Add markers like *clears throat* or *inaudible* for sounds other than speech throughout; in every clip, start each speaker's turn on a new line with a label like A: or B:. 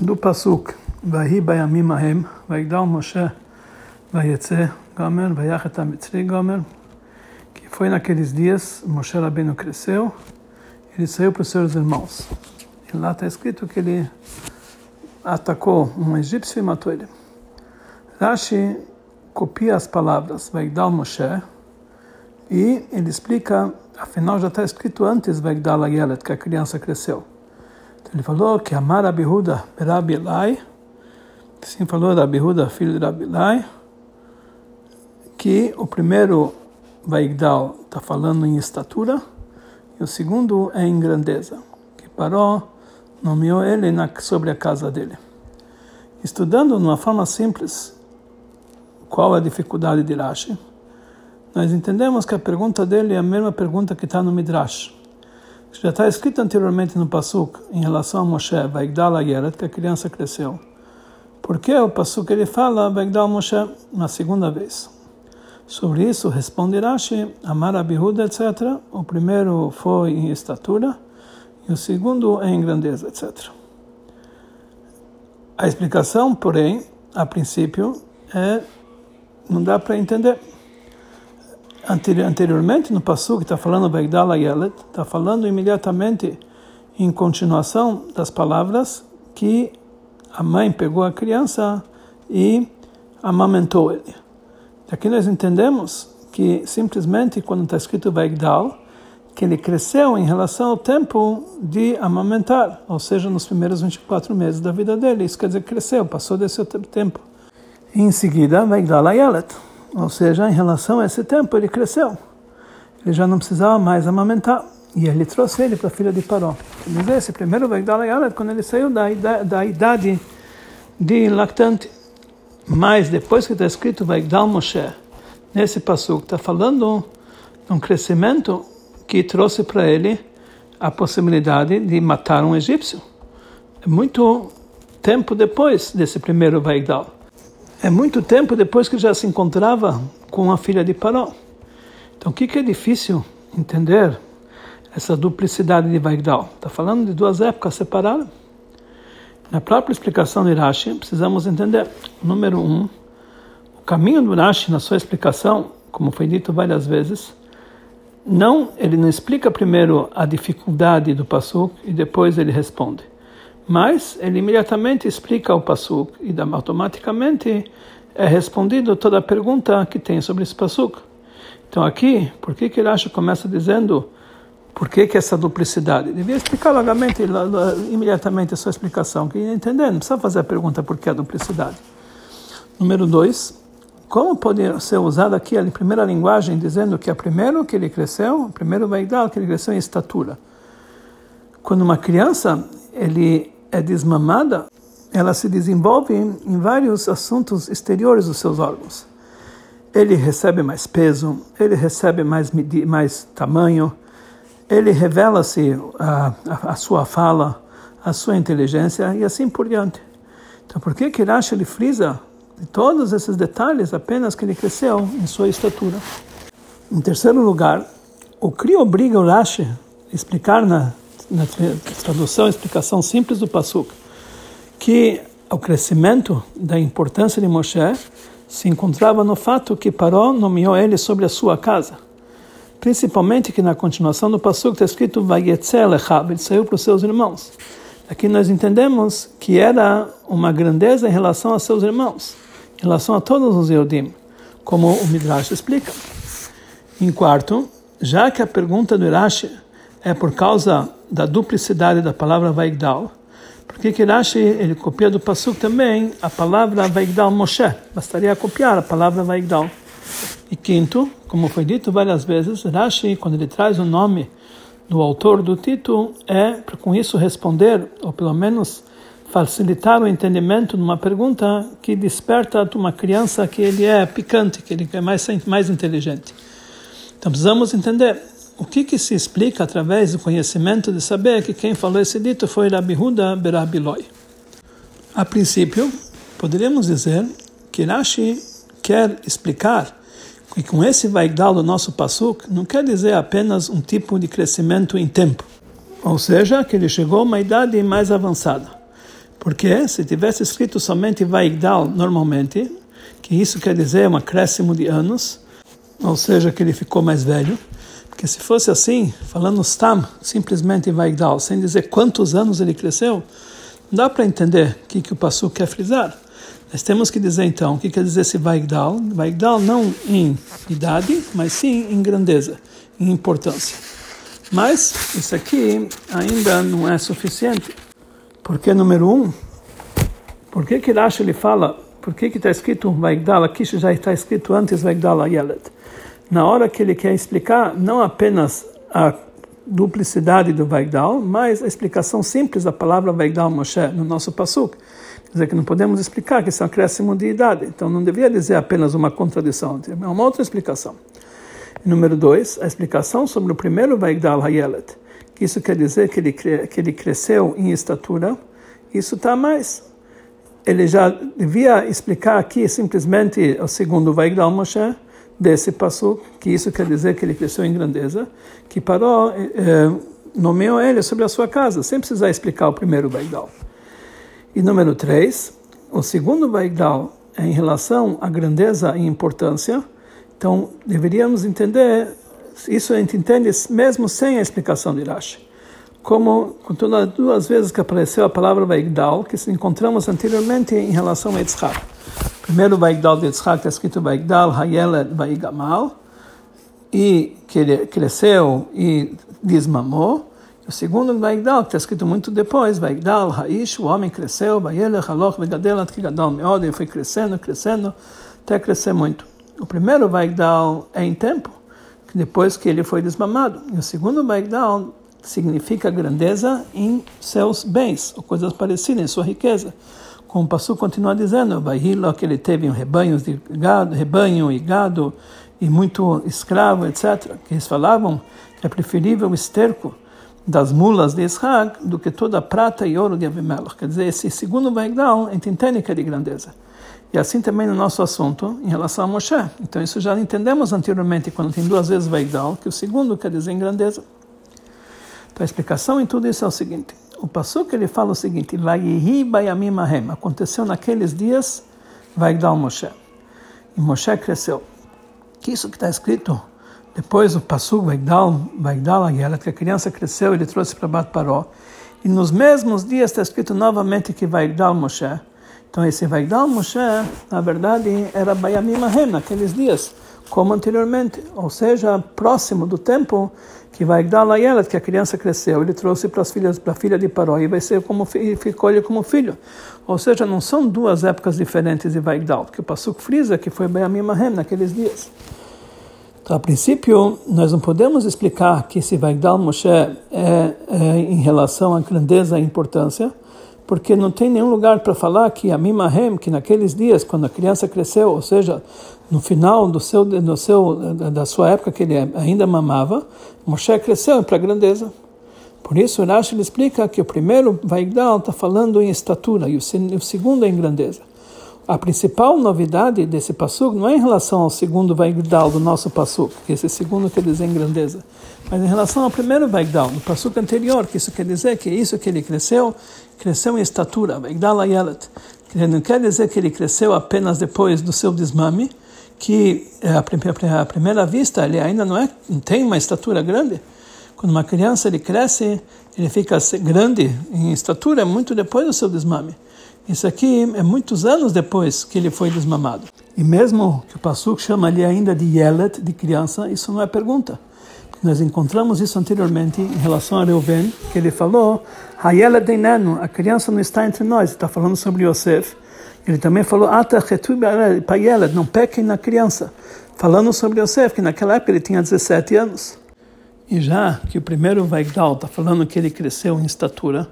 A: do Pasuk, Vahi Bayamim Ahem, Vaigdal Moshe, Vayetze Gomer, Vayachet HaMitzri Gomer, que foi naqueles dias, Moshe Rabbeinu cresceu, ele saiu para os seus irmãos. E lá está escrito que ele atacou um egípcio e matou ele. Rashi copia as palavras Vaigdal Moshe e ele explica, afinal já está escrito antes Vaigdal Ayelet, que a criança cresceu. Ele falou que Amar Abihuda Rabi Elai, assim falou Rabi Huda, filho de Rabi Elai, que o primeiro Vaigdal está falando em estatura e o segundo é em grandeza, que Paró nomeou ele na, sobre a casa dele. Estudando de uma forma simples qual a dificuldade de Rashi, nós entendemos que a pergunta dele é a mesma pergunta que está no Midrash. Já está escrito anteriormente no Pasuk, em relação a Moshe, Vaigdal Ayeret, que a criança cresceu. Por que o Pasuk ele fala Vaigdal Moshe na segunda vez? Sobre isso responde Rashi, Amar Abihuda, etc. O primeiro foi em estatura e o segundo é em grandeza, etc. A explicação, porém, a princípio, é não dá para entender anteriormente no Pasuk, está falando Begdala Yelet, está falando imediatamente em continuação das palavras que a mãe pegou a criança e amamentou ele. Aqui nós entendemos que simplesmente quando está escrito Begdal, que ele cresceu em relação ao tempo de amamentar, ou seja, nos primeiros 24 meses da vida dele. Isso quer dizer que cresceu, passou desse tempo. E em seguida, Begdal Yelet ou seja, em relação a esse tempo, ele cresceu. Ele já não precisava mais amamentar. E ele trouxe ele para a filha de Paró. Mas esse primeiro Vegdal Yalet, quando ele saiu da, da idade de lactante. Mas depois que está escrito Vegdal Moshe, nesse passo está falando de um crescimento que trouxe para ele a possibilidade de matar um egípcio. Muito tempo depois desse primeiro Vegdal é muito tempo depois que já se encontrava com a filha de Paró. Então, o que, que é difícil entender essa duplicidade de Vaigdal? Está falando de duas épocas separadas. Na própria explicação de Rashi, precisamos entender, número um, o caminho do Rashi na sua explicação, como foi dito várias vezes, não, ele não explica primeiro a dificuldade do Passuk e depois ele responde. Mas ele imediatamente explica o Passuk e automaticamente é respondido toda a pergunta que tem sobre esse Passuk. Então aqui, por que que Rashi começa dizendo por que que essa duplicidade? Devia explicar logamente, imediatamente a sua explicação, que entender, não precisa fazer a pergunta por que a duplicidade. Número dois, como pode ser usada aqui a primeira linguagem dizendo que a primeiro que ele cresceu, o primeiro vai dar que ele cresceu em estatura. Quando uma criança ele é desmamada, ela se desenvolve em, vários assuntos exteriores dos seus órgãos. Ele recebe mais peso, ele recebe mais, mais tamanho, ele revela-se a, a, a, sua fala, a sua inteligência e assim por diante. Então, por que Rashi ele frisa de todos esses detalhes apenas que ele cresceu em sua estatura? Em terceiro lugar, o Cri obriga o Rashi a explicar na na tradução, explicação simples do Pasuk, que o crescimento da importância de Moshe se encontrava no fato que Paró nomeou ele sobre a sua casa. Principalmente que na continuação do Pasuk está escrito Vayetzel ele saiu para os seus irmãos. Aqui nós entendemos que era uma grandeza em relação a seus irmãos, em relação a todos os Yodim, como o Midrash explica. Em quarto, já que a pergunta do Irashi é por causa da duplicidade da palavra Vaigdal, porque que Rashi ele copia do Pasuk também a palavra Vaigdal Moshe, bastaria copiar a palavra Vaigdal. E quinto, como foi dito várias vezes, Rashi, quando ele traz o nome do autor do título, é para com isso responder, ou pelo menos facilitar o entendimento de uma pergunta que desperta uma criança que ele é picante, que ele é mais, mais inteligente. Então precisamos entender o que, que se explica através do conhecimento de saber que quem falou esse dito foi Rabi Huda Berabiloi. A princípio, poderíamos dizer que Rashi quer explicar que com esse Vaigdal do nosso Pasuk não quer dizer apenas um tipo de crescimento em tempo, ou seja, que ele chegou a uma idade mais avançada, Porque se tivesse escrito somente Vaigdal normalmente, que isso quer dizer um acréscimo de anos, ou seja, que ele ficou mais velho, porque se fosse assim, falando Stam, simplesmente Vaigdal, sem dizer quantos anos ele cresceu, não dá para entender o que, que o Passu quer frisar. Nós temos que dizer então o que quer dizer esse Vaigdal. Vaigdal não em idade, mas sim em grandeza, em importância. Mas isso aqui ainda não é suficiente. Porque, número um, por que que Rashi ele fala, por que que está escrito Vaigdal, aqui já está escrito antes Vaigdal Ayelet? Na hora que ele quer explicar não apenas a duplicidade do Vaigdal, mas a explicação simples da palavra Vaigdal Moshe no nosso Passuk. Quer dizer que não podemos explicar que isso é um acréscimo de idade. Então não deveria dizer apenas uma contradição, é uma outra explicação. Número dois, a explicação sobre o primeiro Vaigdal Hayelet. Isso quer dizer que ele, que ele cresceu em estatura. Isso está mais. Ele já devia explicar aqui simplesmente o segundo Vaigdal Moshe, desse passo, que isso quer dizer que ele cresceu em grandeza, que parou, eh, nomeou ele sobre a sua casa, sem precisar explicar o primeiro Vaigdal. E número três, o segundo Vaigdal é em relação à grandeza e importância, então, deveríamos entender, isso a gente entende mesmo sem a explicação de Rashi. Como as duas vezes que apareceu a palavra Vaigdal, que encontramos anteriormente em relação a Yitzhak. Primeiro Vaigdal de Yitzhak está escrito Vaigdal Hayeled Vaigamal, e que ele cresceu e desmamou. O segundo Vaigdal, que está escrito muito depois, Vaigdal Haish, o homem cresceu, Vayelech Haloch Vegadelat Kigadal Meod, ele foi crescendo, crescendo, até crescer muito. O primeiro Vaigdal é em tempo, depois que ele foi desmamado. E o segundo Vaigdal significa grandeza em seus bens, ou coisas parecidas, em sua riqueza. Como o Passu continua dizendo, Vaihilo, que ele teve um rebanho de gado, rebanho e gado, e muito escravo, etc. Que eles falavam que é preferível o esterco das mulas de Israel do que toda a prata e ouro de Abimelech. Quer dizer, esse segundo que é de grandeza. E assim também no nosso assunto em relação a Moshe. Então isso já entendemos anteriormente quando tem duas vezes Vaigdal, que o segundo quer dizer em grandeza. Então a explicação em tudo isso é o seguinte. O que ele fala o seguinte, aconteceu naqueles dias Vaigdal Moshe. E Moshe cresceu. Que isso que está escrito depois o Passuk Vaigdal, Vaigdal Ayelet, que a criança cresceu, ele trouxe para Bat Paró. E nos mesmos dias está escrito novamente que Vaigdal Moshe. Então esse Vaigdal Moshe, na verdade, era Bayamim Ahem, naqueles dias, como anteriormente, ou seja, próximo do tempo que Vaigdal Ayelet, que a criança cresceu, ele trouxe para as filhas, para a filha de Paró e vai ser como ficou ele como filho. Ou seja, não são duas épocas diferentes de Vaigdal, porque o Pasuk frisa que foi Bayamim Ahem naqueles dias. Então, a princípio, nós não podemos explicar que esse Vaigdal Moshe é, é em relação à grandeza e importância, porque não tem nenhum lugar para falar que a Mimahem, que naqueles dias, quando a criança cresceu, ou seja, no final do seu, do seu, da sua época que ele ainda mamava, Moshe cresceu para a grandeza. Por isso, Rashi explica que o primeiro Vaigdal está falando em estatura e o segundo é em grandeza. A principal novidade desse passuk não é em relação ao segundo Vaigdal do nosso passuk, que esse segundo quer dizer em grandeza, mas em relação ao primeiro Vaigdal, do passuk anterior, que isso quer dizer que isso que ele cresceu, cresceu em estatura, Vaigdal Ayelet. Que não quer dizer que ele cresceu apenas depois do seu desmame, que à primeira vista ele ainda não, é, não tem uma estatura grande. Quando uma criança ele cresce, ele fica grande em estatura muito depois do seu desmame. Isso aqui é muitos anos depois que ele foi desmamado. E mesmo que o Passuk chama ali ainda de Yelet, de criança, isso não é pergunta. Nós encontramos isso anteriormente em relação a Reuven, que ele falou, Hayelet Deinenu, a criança não está entre nós, está falando sobre Yosef. Ele também falou, Ata Yelet, não pequem na criança, falando sobre Yosef, que naquela época ele tinha 17 anos. E já que o primeiro Vaigdal está falando que ele cresceu em estatura,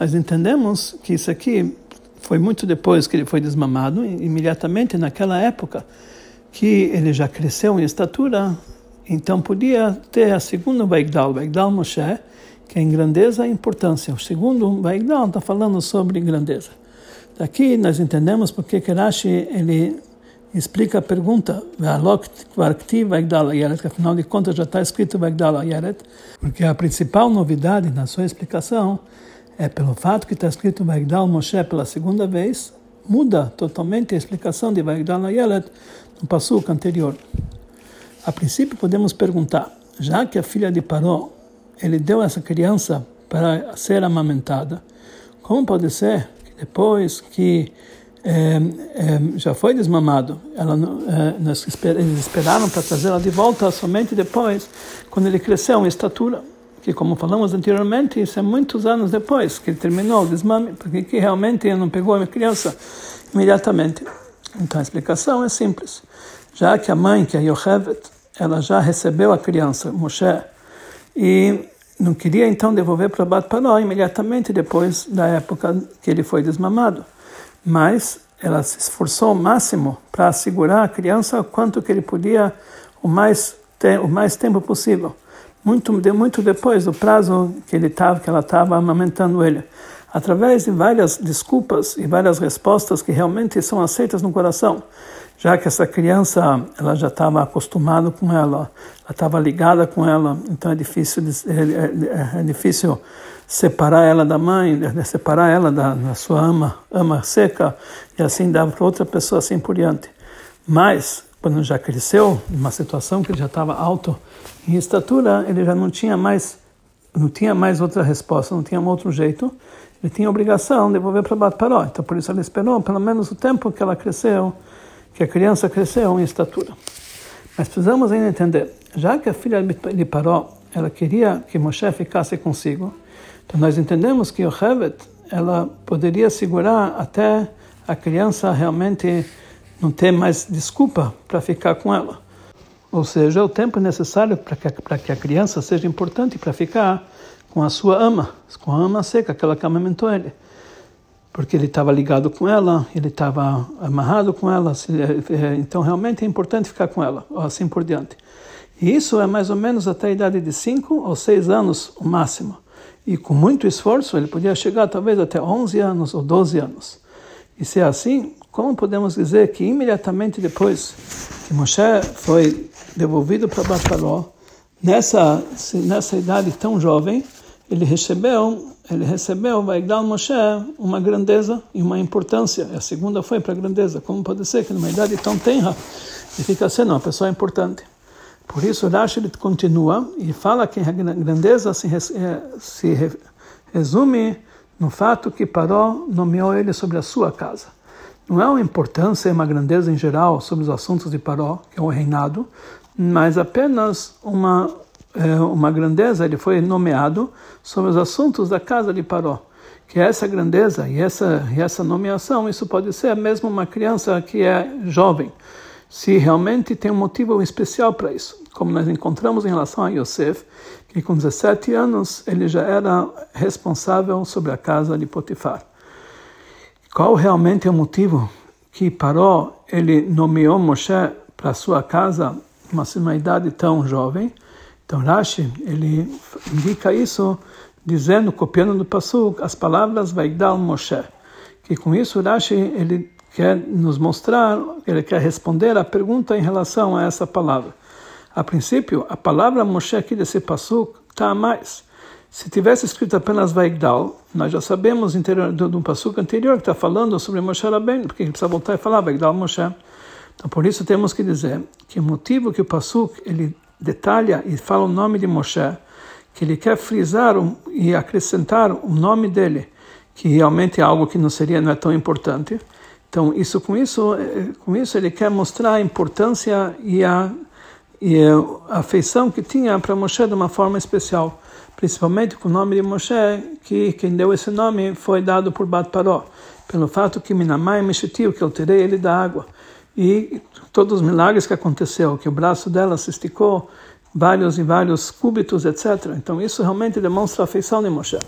A: nós entendemos que isso aqui foi muito depois que ele foi desmamado, imediatamente naquela época que ele já cresceu em estatura, então podia ter a segunda Vaigdal, Vaigdal Moshe, que é em grandeza e importância. O segundo Vaigdal está falando sobre grandeza. Daqui nós entendemos porque Kerashi ele explica a pergunta, que afinal de contas já está escrito Vaigdal Ayeret, porque a principal novidade na sua explicação é pelo fato que está escrito Vaigdal Moshe pela segunda vez, muda totalmente a explicação de Vaigdal Ayelet no passuco anterior. A princípio podemos perguntar, já que a filha de Paró, ele deu essa criança para ser amamentada, como pode ser que depois que é, é, já foi desmamado, ela, é, eles esperaram para trazê-la de volta somente depois, quando ele cresceu em estatura? que como falamos anteriormente, isso é muitos anos depois que ele terminou o desmame, porque que realmente ele não pegou a criança imediatamente. Então a explicação é simples. Já que a mãe, que é Yochevet, ela já recebeu a criança, Moshe, e não queria então devolver para Bat Paró imediatamente depois da época que ele foi desmamado. Mas ela se esforçou ao máximo para segurar a criança quanto que ele podia o mais, o mais tempo possível. Muito, muito depois do prazo que ele tava, que ela estava amamentando ele, através de várias desculpas e várias respostas que realmente são aceitas no coração, já que essa criança ela já estava acostumada com ela, ela estava ligada com ela, então é difícil é, é, é, difícil separar ela da mãe, separar ela da, da sua ama, ama seca e assim dar para outra pessoa assim por diante. Mas quando já cresceu, numa situação que ele já estava alto em estatura, ele já não tinha mais não tinha mais outra resposta, não tinha outro jeito. Ele tinha obrigação de devolver para Bat Paró. Então, por isso ele esperou pelo menos o tempo que ela cresceu, que a criança cresceu em estatura. Mas precisamos ainda entender, já que a filha de Paró, ela queria que Moshe ficasse consigo, então nós entendemos que o Hevet, ela poderia segurar até a criança realmente não ter mais desculpa para ficar com ela. Ou seja, o tempo necessário para que, que a criança seja importante para ficar com a sua ama, com a ama seca, aquela que amamentou ele. Porque ele estava ligado com ela, ele estava amarrado com ela, é, é, então realmente é importante ficar com ela, assim por diante. E isso é mais ou menos até a idade de 5 ou 6 anos, o máximo. E com muito esforço, ele podia chegar talvez até 11 anos ou 12 anos. E se é assim, como podemos dizer que imediatamente depois que Moshe foi devolvido para Bataló, nessa nessa idade tão jovem, ele recebeu ele recebeu vai dar Moshe uma grandeza e uma importância. A segunda foi para a grandeza. Como pode ser que numa idade tão tenra ele fica sendo uma pessoa importante? Por isso Rashi continua e fala que a grandeza se, eh, se resume no fato que Paró nomeou ele sobre a sua casa não é uma importância e uma grandeza em geral sobre os assuntos de Paró, que é o reinado, mas apenas uma, é, uma grandeza, ele foi nomeado sobre os assuntos da casa de Paró. Que é essa grandeza e essa, e essa nomeação, isso pode ser mesmo uma criança que é jovem, se realmente tem um motivo especial para isso. Como nós encontramos em relação a Yosef, que com 17 anos ele já era responsável sobre a casa de Potifar. Qual realmente é o motivo que Paró ele nomeou Moshe para sua casa uma, uma idade tão jovem? Então Rashi ele indica isso dizendo, copiando do Pasuk, as palavras Vaigdal Moshe. Que com isso Rashi ele quer nos mostrar, ele quer responder a pergunta em relação a essa palavra. A princípio, a palavra Moshe aqui desse Pasuk está a mais. Se tivesse escrito apenas Vaigdal, nós já sabemos interior, do, do passuco anterior que está falando sobre Moshe Rabbeinu, porque ele precisa voltar e falar Vaigdal Moshe. Então, por isso temos que dizer que o motivo que o passuco ele detalha e fala o nome de Moshe, que ele quer frisar e acrescentar o nome dele, que realmente é algo que não seria não é tão importante. Então, isso com isso, eh, com isso ele quer mostrar a importância e a, e a afeição que tinha para Moshe de uma forma especial principalmente com o nome de Moshe, que quem deu esse nome foi dado por Bat Paró, pelo fato que Minamai Meshitiu, que eu tirei ele da água. E todos os milagres que aconteceu, que o braço dela se esticou, vários e vários cúbitos, etc. Então isso realmente demonstra a afeição de Moshe.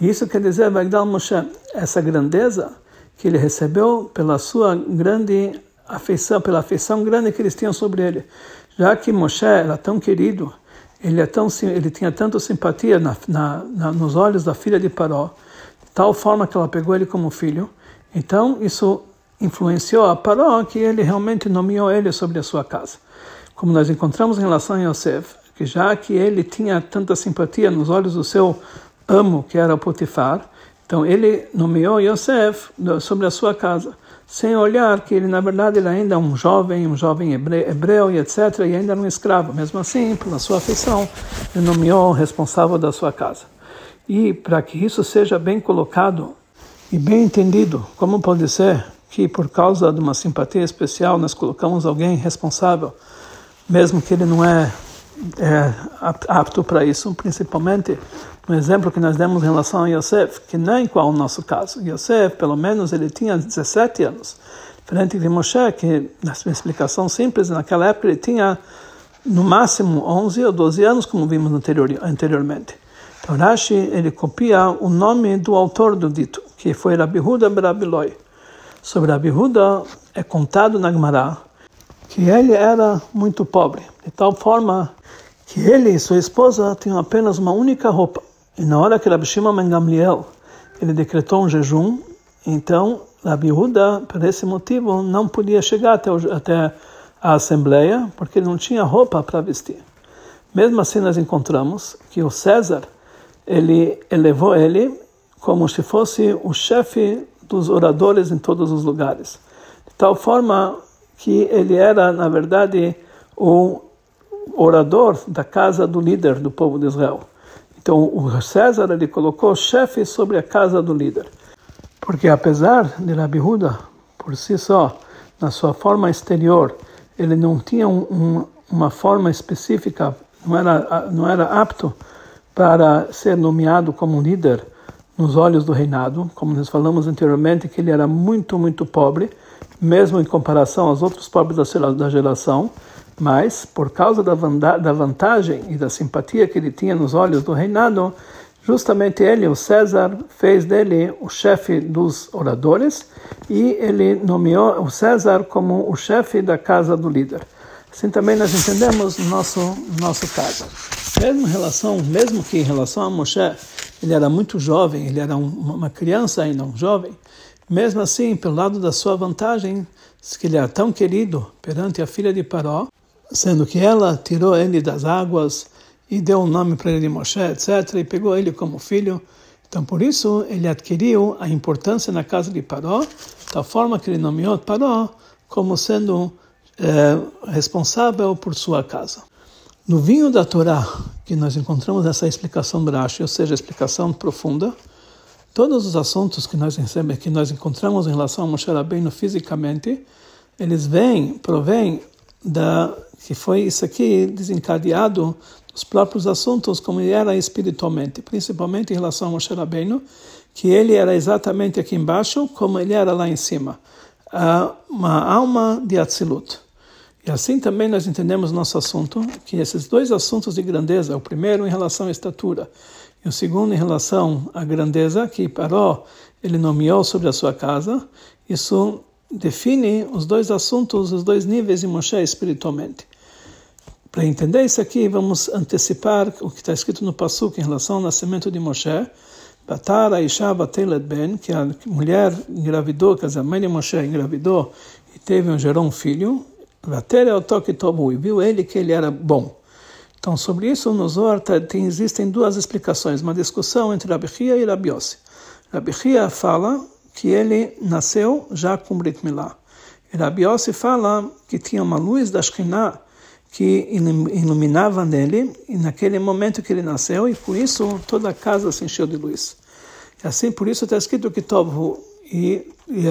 A: E isso quer dizer, vai dar Moshe, essa grandeza que ele recebeu pela sua grande afeição, pela afeição grande que eles tinham sobre ele. Já que Moshe era tão querido, ele, é tão, ele tinha tanta simpatia na, na, na, nos olhos da filha de Paró, de tal forma que ela pegou ele como filho. Então, isso influenciou a Paró, que ele realmente nomeou ele sobre a sua casa. Como nós encontramos em relação a Yosef, que já que ele tinha tanta simpatia nos olhos do seu amo, que era o Potifar, então ele nomeou Yosef sobre a sua casa, sem olhar que ele, na verdade, ele ainda é um jovem, um jovem hebreu, e etc., e ainda era um escravo. Mesmo assim, pela sua afeição, ele nomeou o responsável da sua casa. E para que isso seja bem colocado e bem entendido, como pode ser que por causa de uma simpatia especial nós colocamos alguém responsável, mesmo que ele não é, é apto para isso, principalmente no exemplo que nós demos em relação a Yosef, que não é igual ao nosso caso. Yosef, pelo menos, ele tinha 17 anos, diferente de Moshe, que, na sua explicação simples, naquela época ele tinha no máximo 11 ou 12 anos, como vimos anterior, anteriormente. Então Rashi, ele copia o nome do autor do dito, que foi Rabi Huda Berabiloi. Sobre Rabi Huda é contado na Gemara que ele era muito pobre, de tal forma que ele e sua esposa tinham apenas uma única roupa. E na hora que Rabi Shimon Gamliel ele decretou um jejum, então Rabi Huda, por esse motivo, não podia chegar até, o, até a assembleia, porque ele não tinha roupa para vestir. Mesmo assim, nós encontramos que o César ele elevou ele como se fosse o chefe dos oradores em todos os lugares, de tal forma que ele era, na verdade, o orador da casa do líder do povo de Israel. Então, o César ele colocou chefe sobre a casa do líder. Porque apesar de Rabi Huda, por si só, na sua forma exterior, ele não tinha um, um, uma forma específica, não era, não era apto para ser nomeado como líder nos olhos do reinado, como nós falamos anteriormente, que ele era muito, muito pobre, mesmo em comparação aos outros pobres da geração, mas, por causa da vantagem e da simpatia que ele tinha nos olhos do reinado, justamente ele, o César, fez dele o chefe dos oradores e ele nomeou o César como o chefe da casa do líder. Assim também nós entendemos no nosso, no nosso caso. Mesmo, relação, mesmo que em relação a Moshe, ele era muito jovem, ele era um, uma criança ainda, um jovem, mesmo assim, pelo lado da sua vantagem, que ele era tão querido perante a filha de Paró, sendo que ela tirou ele das águas e deu um nome para ele de Moshe, etc., e pegou ele como filho. Então, por isso, ele adquiriu a importância na casa de Paró, da forma que ele nomeou Paró como sendo é, responsável por sua casa. No vinho da Torá, que nós encontramos essa explicação Brashi, ou seja, explicação profunda, todos os assuntos que nós recebemos, que nós encontramos em relação a Moshe Rabbeinu fisicamente, eles vêm, provêm da que foi isso aqui desencadeado dos próprios assuntos como ele era espiritualmente, principalmente em relação a Moshe Rabbeinu, que ele era exatamente aqui embaixo como ele era lá em cima, uma alma de Atzilut. E assim também nós entendemos nosso assunto, que esses dois assuntos de grandeza, o primeiro em relação à estatura e o segundo em relação à grandeza que Paró ele nomeou sobre a sua casa, isso define os dois assuntos, os dois níveis de Moshe espiritualmente. Para entender isso aqui, vamos antecipar o que está escrito no Pasuk em relação ao nascimento de Moshe. Batara Isha Batelet Ben, que a mulher engravidou, quer dizer, a mãe de Moshe engravidou e teve gerou um filho. Bater o toque tobu, e viu ele que ele era bom. Então, sobre isso, no Zohar tem, existem duas explicações, uma discussão entre Rabi Chia e Rabi Yossi. Rabi Chia fala que ele nasceu já com Brit Milá. E Rabi fala que tinha uma luz da Shekhinah que iluminava nele e naquele momento que ele nasceu e por isso toda a casa se encheu de luz. E assim por isso está escrito que Tovhu e, e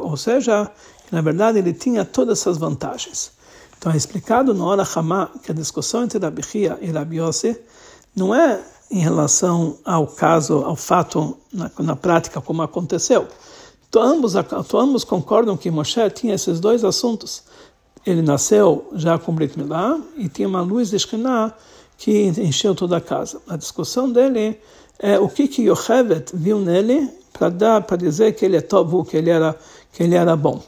A: ou seja, na verdade ele tinha todas essas vantagens. Então é explicado no Hora Hamá que a discussão entre Rabi Chia e Rabi Yossi não é em relação ao caso, ao fato na, na prática como aconteceu. Então, ambos, então, ambos concordam que Moshe tinha esses dois assuntos ele nasceu já com Brit Milá e tinha uma luz de Shekhinah que encheu toda a casa. A discussão dele é o que que Yochevet viu nele para dar para dizer que ele é tovu, que ele era que ele era bom.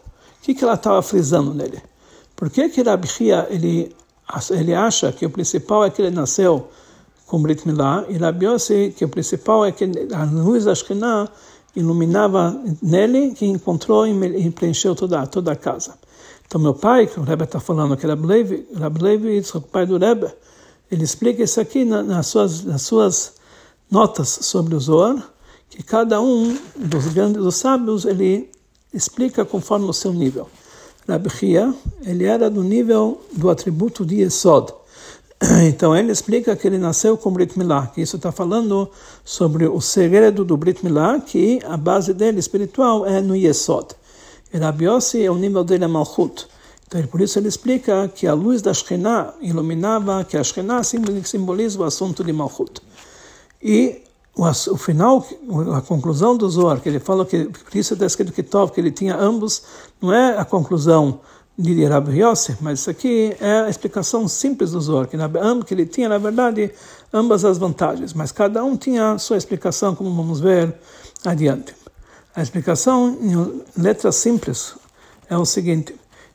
A: Que que ela estava frisando nele? Por que que Rabi Chia, ele ele acha que o principal é que ele nasceu com Brit Milá e Rabi Yossi que o principal é que a luz da Shekhinah iluminava nele que encontrou e preencheu toda toda a casa. Então, meu pai, que o Rebbe está falando, que Rab Levi, Levi, o pai do Rebbe, ele explica isso aqui nas suas, nas suas, notas sobre o Zohar, que cada um dos grandes dos sábios ele explica conforme o seu nível. Rabbi Chia, ele era do nível do atributo de Yesod. *clears throat* Então ele explica que ele nasceu com Brit Milá, que isso está falando sobre o segredo do Brit Milá, que a base dele espiritual é no Yesod. E Rabbi Yossi, o nível dele é Malchut. Então, por isso ele explica que a luz da Shekhinah iluminava, que a Shekhinah simboliza o assunto de Malchut. E o, final, a conclusão do Zohar, que ele fala que, por isso está escrito que Tov, que ele tinha ambos, não é a conclusão de Rabbi Yossi, mas isso aqui é a explicação simples do Zohar, que, que ele tinha, na verdade, ambas as vantagens, mas cada um tinha a sua explicação, como vamos ver adiante. A explicação em letras simples é o seguinte,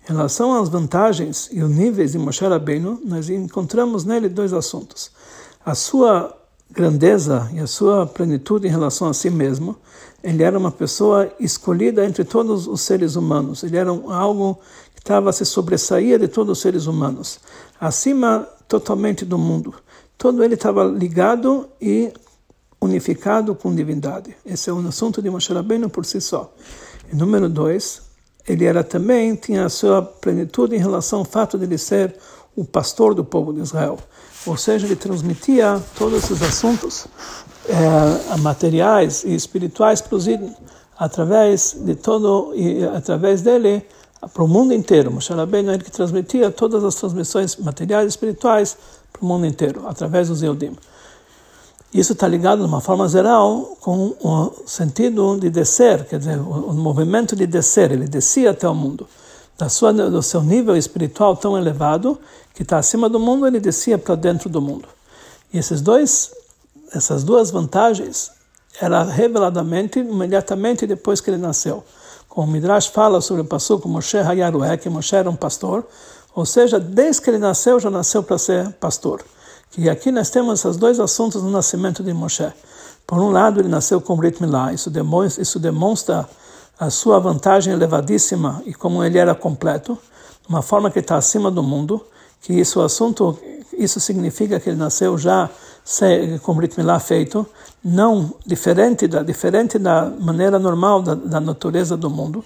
A: em relação às vantagens e os níveis de Moshe Rabbeinu, nós encontramos nele dois assuntos. A sua grandeza e a sua plenitude em relação a si mesmo, ele era uma pessoa escolhida entre todos os seres humanos. Ele era algo que estava se sobressaía de todos os seres humanos, acima totalmente do mundo. Todo ele estava ligado e unificado com divindade. Esse é um assunto de Moshe Rabbeinu por si só. E número dois, ele era também tinha a sua plenitude em relação ao fato de ele ser o pastor do povo de Israel. Ou seja, ele transmitia todos esses assuntos é, materiais e espirituais para os através de todo e através dele para o mundo inteiro. Moshe Rabbeinu ele que transmitia todas as transmissões materiais e espirituais para o mundo inteiro através dos Eudim. Isso está ligado, de uma forma geral, com o sentido de descer, quer dizer, o movimento de descer. Ele descia até o mundo. Da sua, do seu nível espiritual tão elevado, que está acima do mundo, ele descia para dentro do mundo. E esses dois, essas duas vantagens era reveladamente, imediatamente depois que ele nasceu. Como o Midrash fala sobre o pastor como Moshe Hayarué, que Moshe era um pastor, ou seja, desde que ele nasceu, já nasceu para ser pastor que aqui nós temos esses dois assuntos no nascimento de Moshe. Por um lado, ele nasceu com Brit Milá, isso demonstra, isso demonstra a sua vantagem elevadíssima e como ele era completo, de uma forma que está acima do mundo, que isso assunto, isso significa que ele nasceu já com Brit Milá feito, não diferente da diferente da maneira normal da, da natureza do mundo,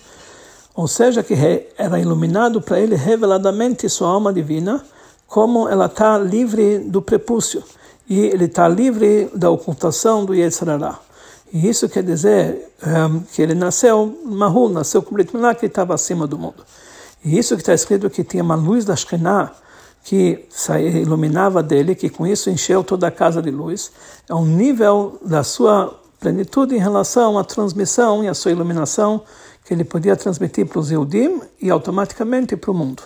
A: ou seja, que era iluminado para ele reveladamente sua alma divina como ela está livre do prepúcio e ele está livre da ocultação do Yetzirará. E isso quer dizer um, que ele nasceu Mahul, nasceu com Brit Milá, que estava acima do mundo. E isso que está escrito que tinha uma luz da Shekhinah que iluminava dele, que com isso encheu toda a casa de luz, é um nível da sua plenitude em relação à transmissão e à sua iluminação que ele podia transmitir para os Eudim e automaticamente para o mundo.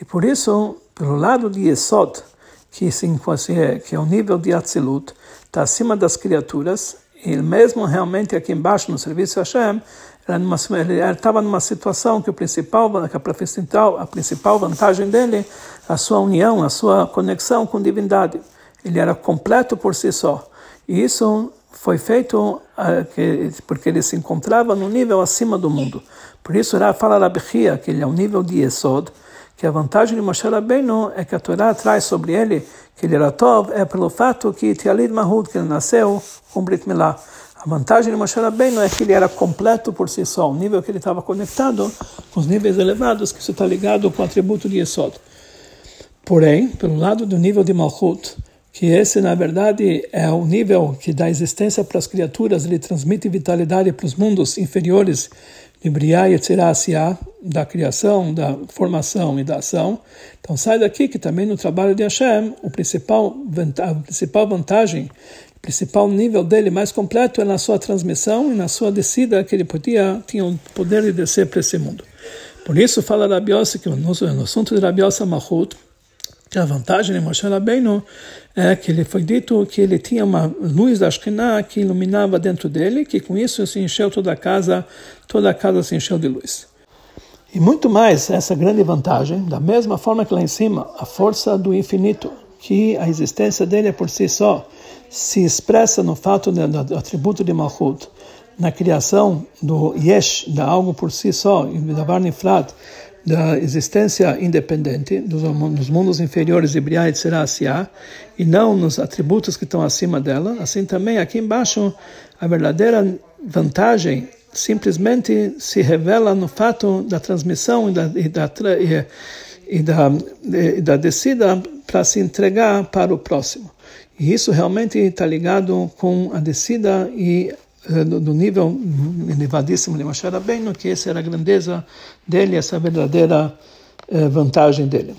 A: E por isso pelo lado de Yesod, que, é, que é o nível de Atzilut, está acima das criaturas, e mesmo realmente aqui embaixo no serviço a Hashem, ele estava numa situação que o principal, que a principal, a principal vantagem dele, a sua união, a sua conexão com divindade. Ele era completo por si só. E isso foi feito uh, porque ele se encontrava no nível acima do mundo. Por isso, fala Rabi que ele é o nível de Yesod, que a vantagem de Moshe Rabbeinu é que a Torá traz sobre ele que ele era Tov, é pelo fato que Tialid Mahud, que ele nasceu com Brit Milá. A vantagem de Moshe Rabbeinu é que ele era completo por si só, o nível que ele estava conectado com os níveis elevados, que isso está ligado com o atributo de Yesod. Porém, pelo lado do nível de Malchut, que esse, na verdade, é o nível que dá existência para as criaturas, ele transmite vitalidade para os mundos inferiores de Briá e Yetzirah da criação, da formação e da ação. Então sai daqui que também no trabalho de Hashem, o principal, a principal vantagem, o principal nível dele mais completo é na sua transmissão e na sua descida que ele podia, tinha o poder de descer para esse mundo. Por isso fala Rabiose que no, assunto de Rabiose Mahut, a vantagem de Moshe Rabbeinu é que ele foi dito que ele tinha uma luz da Ashkenah que iluminava dentro dele, que com isso se encheu toda a casa, toda a casa se encheu de luz. E muito mais essa grande vantagem, da mesma forma que lá em cima, a força do infinito, que a existência dele é por si só, se expressa no fato do, atributo de Malchut, na criação do Yesh, da algo por si só, da Varnifrat, da existência independente dos mundos inferiores de Briah e Tzerasia e não nos atributos que estão acima dela, assim também aqui embaixo a verdadeira vantagem simplesmente se revela no fato da transmissão e da, e da, e da, e da descida para se entregar para o próximo. E isso realmente está ligado com a descida e eh, do nível elevadíssimo de Moshe Rabbeinu, que essa era a grandeza dele, essa verdadeira eh, vantagem dele.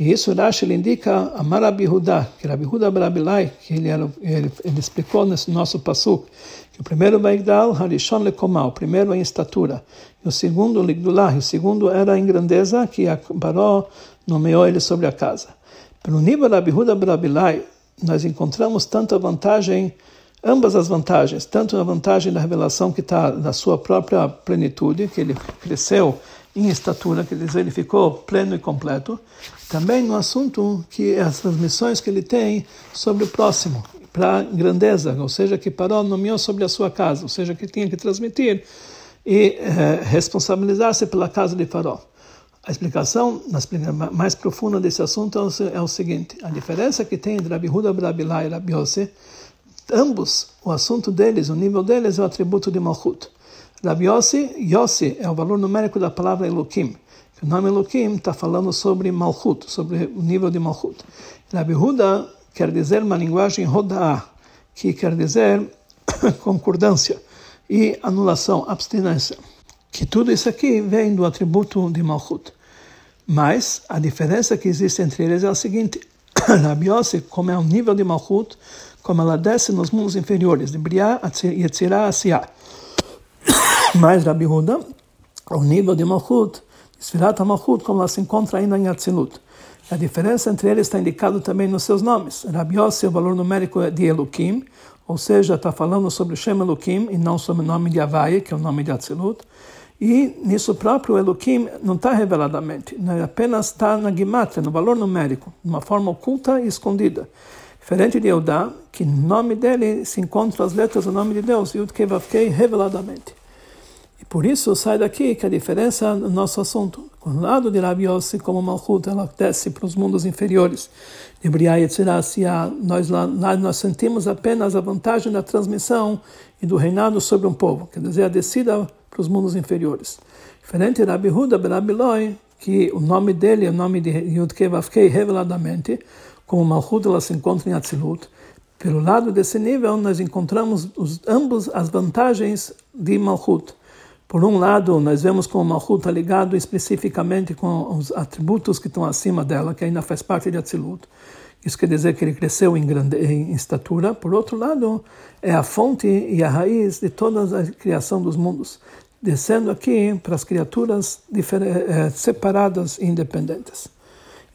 A: E isso Rashi ele indica a Marabi Hudá, que Rabi Hudá Barabilai, que ele, era, ele, ele, explicou nesse nosso passuk, que o primeiro Baigdal, Harishon Lekomá, o primeiro em estatura, e o segundo Ligdulah, o segundo era em grandeza, que a Baró nomeou ele sobre a casa. Pelo nível Rabi Hudá Barabilai, nós encontramos tanta vantagem ambas as vantagens, tanto a vantagem da revelação que está na sua própria plenitude, que ele cresceu em estatura, quer dizer, ele ficou pleno e completo, também no assunto que as transmissões que ele tem sobre o próximo, para grandeza, ou seja, que Paró nomeou sobre a sua casa, ou seja, que tinha que transmitir e eh, responsabilizar-se pela casa de Faró. A explicação mais profunda desse assunto é o seguinte: a diferença que tem entre Rabi Huda Brabilá e Rabi ambos, o assunto deles, o nível deles é o atributo de Malchut. Rabi Yossi, Yossi é o valor numérico da palavra Elohim. O nome Elohim está falando sobre Malchut, sobre o nível de Malchut. Rabi Huda quer dizer uma linguagem Hoda'ah, que quer dizer *coughs* concordância e anulação, abstinência. Que tudo isso aqui vem do atributo de Malchut. Mas a diferença que existe entre eles é a seguinte: *coughs* Rabi Yossi, como é o nível de Malchut, como ela desce nos mundos inferiores, de Briá e Etzirá Asiá. Mas Rabi Huda, ao nível de Malchut, Sfirat Malchut, como ela se encontra ainda em Atzilut. A diferença entre eles está indicado também nos seus nomes. Rabi Yossi, o valor numérico é de Elukim, ou seja, está falando sobre o Shem Elukim e não sobre o nome de Havaí, que é o nome de Atzilut. E nisso próprio, o Elukim não está reveladamente, né? apenas está na Gimatria, no valor numérico, de uma forma oculta e escondida. Diferente de Eudá, que no nome dele se encontram as letras do nome de Deus, Yud Kevavkei, reveladamente. E por isso sai daqui que a diferença no nosso assunto. Com o lado de Rabi Yossi, como Malchut, ela desce para os mundos inferiores. De Briah e nós lá, lá nós sentimos apenas a vantagem da transmissão e do reinado sobre um povo, quer dizer, a descida para os mundos inferiores. Diferente de Rabi Huda, Rabi Loi, que o nome dele é o nome de Yud Kevavkei, reveladamente, como Malchut ela se encontra em Atzilut, pelo lado desse nível nós encontramos os, ambos as vantagens de Malchut. Por um lado, nós vemos como Malchut está ligado especificamente com os atributos que estão acima dela, que ainda faz parte de Atzilut. Isso quer dizer que ele cresceu em, grande, em estatura. Por outro lado, é a fonte e a raiz de toda a criação dos mundos, descendo aqui para as criaturas eh, separadas e independentes.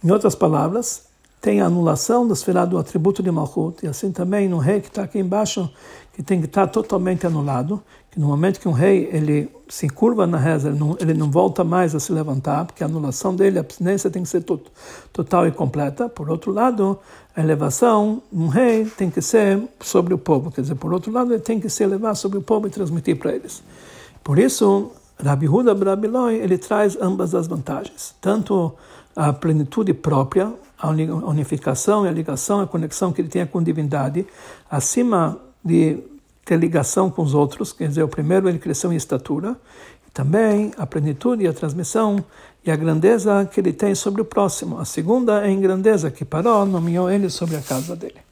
A: Em outras palavras, tem a anulação da esfera do atributo de Malchut, e assim também no rei que está aqui embaixo, que tem que estar totalmente anulado, que no momento que um rei ele se curva na reza, ele não, ele não volta mais a se levantar, porque a anulação dele, a abstinência tem que ser tot, total e completa. Por outro lado, a elevação, um rei tem que ser sobre o povo, quer dizer, por outro lado, ele tem que se elevar sobre o povo e transmitir para eles. Por isso, Rabi Huda Brabiloi, ele traz ambas as vantagens, tanto a plenitude própria, a unificação e a ligação, a conexão que ele tem com a divindade, acima de ter ligação com os outros, quer dizer, o primeiro ele cresceu em estatura, e também a plenitude e a transmissão e a grandeza que ele tem sobre o próximo. A segunda é em grandeza, que Paró nomeou ele sobre a casa dele.